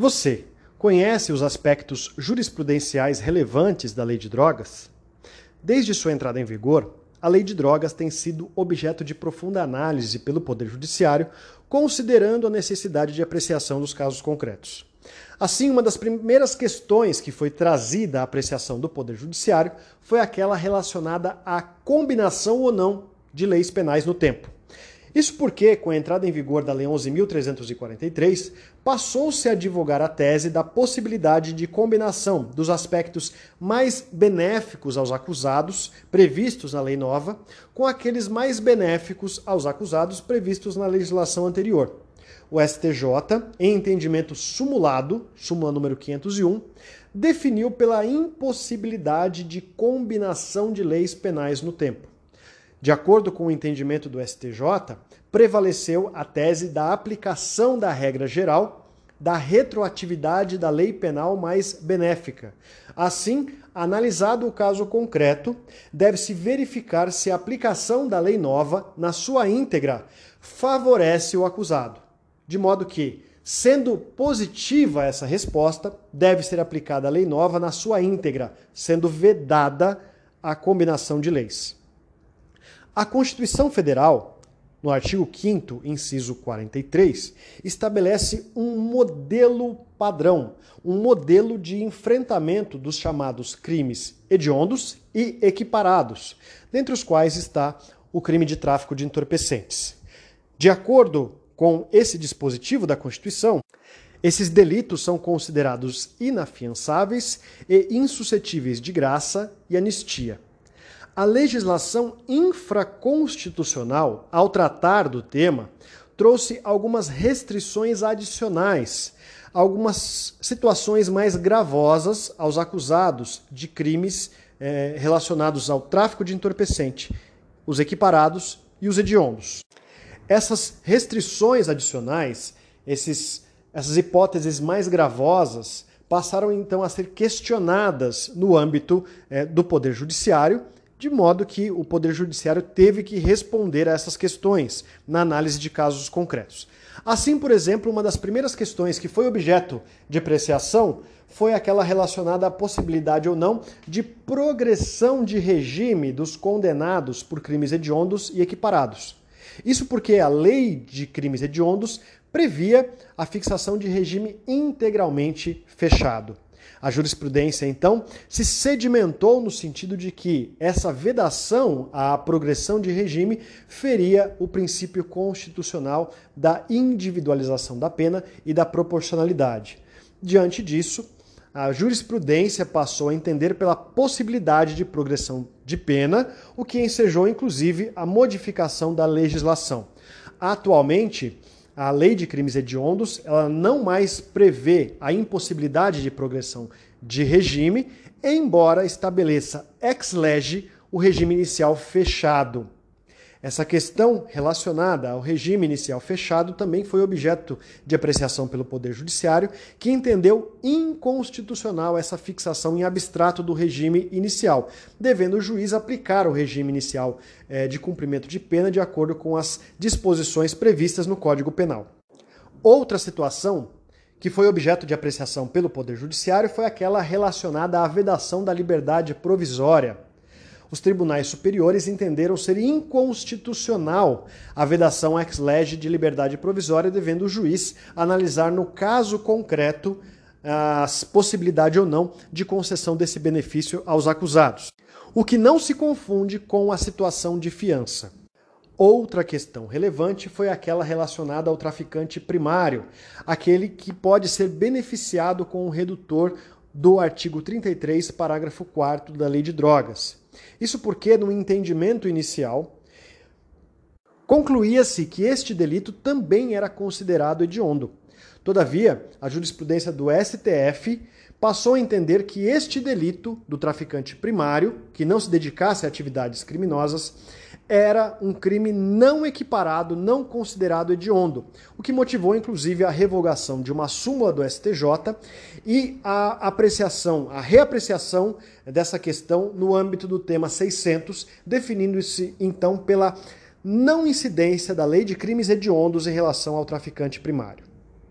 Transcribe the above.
Você conhece os aspectos jurisprudenciais relevantes da lei de drogas? Desde sua entrada em vigor, a lei de drogas tem sido objeto de profunda análise pelo Poder Judiciário, considerando a necessidade de apreciação dos casos concretos. Assim, uma das primeiras questões que foi trazida à apreciação do Poder Judiciário foi aquela relacionada à combinação ou não de leis penais no tempo. Isso porque, com a entrada em vigor da Lei 11.343, passou-se a divulgar a tese da possibilidade de combinação dos aspectos mais benéficos aos acusados, previstos na lei nova, com aqueles mais benéficos aos acusados previstos na legislação anterior. O STJ, em entendimento sumulado, súmula número 501, definiu pela impossibilidade de combinação de leis penais no tempo. De acordo com o entendimento do STJ, prevaleceu a tese da aplicação da regra geral da retroatividade da lei penal mais benéfica. Assim, analisado o caso concreto, deve-se verificar se a aplicação da lei nova, na sua íntegra, favorece o acusado. De modo que, sendo positiva essa resposta, deve ser aplicada a lei nova na sua íntegra, sendo vedada a combinação de leis. A Constituição Federal, no artigo 5 inciso 43, estabelece um modelo padrão, um modelo de enfrentamento dos chamados crimes hediondos e equiparados, dentre os quais está o crime de tráfico de entorpecentes. De acordo com esse dispositivo da Constituição, esses delitos são considerados inafiançáveis e insuscetíveis de graça e anistia. A legislação infraconstitucional, ao tratar do tema, trouxe algumas restrições adicionais, algumas situações mais gravosas aos acusados de crimes eh, relacionados ao tráfico de entorpecente, os equiparados e os hediondos. Essas restrições adicionais, esses, essas hipóteses mais gravosas, passaram então a ser questionadas no âmbito eh, do Poder Judiciário de modo que o Poder Judiciário teve que responder a essas questões na análise de casos concretos. Assim, por exemplo, uma das primeiras questões que foi objeto de apreciação foi aquela relacionada à possibilidade ou não de progressão de regime dos condenados por crimes hediondos e equiparados. Isso porque a lei de crimes hediondos previa a fixação de regime integralmente fechado. A jurisprudência, então, se sedimentou no sentido de que essa vedação à progressão de regime feria o princípio constitucional da individualização da pena e da proporcionalidade. Diante disso, a jurisprudência passou a entender pela possibilidade de progressão de pena, o que ensejou inclusive a modificação da legislação. Atualmente, a lei de crimes hediondos ela não mais prevê a impossibilidade de progressão de regime, embora estabeleça ex lege o regime inicial fechado. Essa questão relacionada ao regime inicial fechado também foi objeto de apreciação pelo Poder Judiciário, que entendeu inconstitucional essa fixação em abstrato do regime inicial, devendo o juiz aplicar o regime inicial eh, de cumprimento de pena de acordo com as disposições previstas no Código Penal. Outra situação que foi objeto de apreciação pelo Poder Judiciário foi aquela relacionada à vedação da liberdade provisória os tribunais superiores entenderam ser inconstitucional a vedação ex lege de liberdade provisória, devendo o juiz analisar no caso concreto a possibilidade ou não de concessão desse benefício aos acusados. O que não se confunde com a situação de fiança. Outra questão relevante foi aquela relacionada ao traficante primário, aquele que pode ser beneficiado com o redutor do artigo 33, parágrafo 4 da Lei de Drogas. Isso porque, no entendimento inicial, concluía-se que este delito também era considerado hediondo. Todavia, a jurisprudência do STF passou a entender que este delito do traficante primário, que não se dedicasse a atividades criminosas, era um crime não equiparado, não considerado hediondo, o que motivou inclusive a revogação de uma súmula do STJ e a apreciação, a reapreciação dessa questão no âmbito do tema 600, definindo-se então pela não incidência da lei de crimes hediondos em relação ao traficante primário.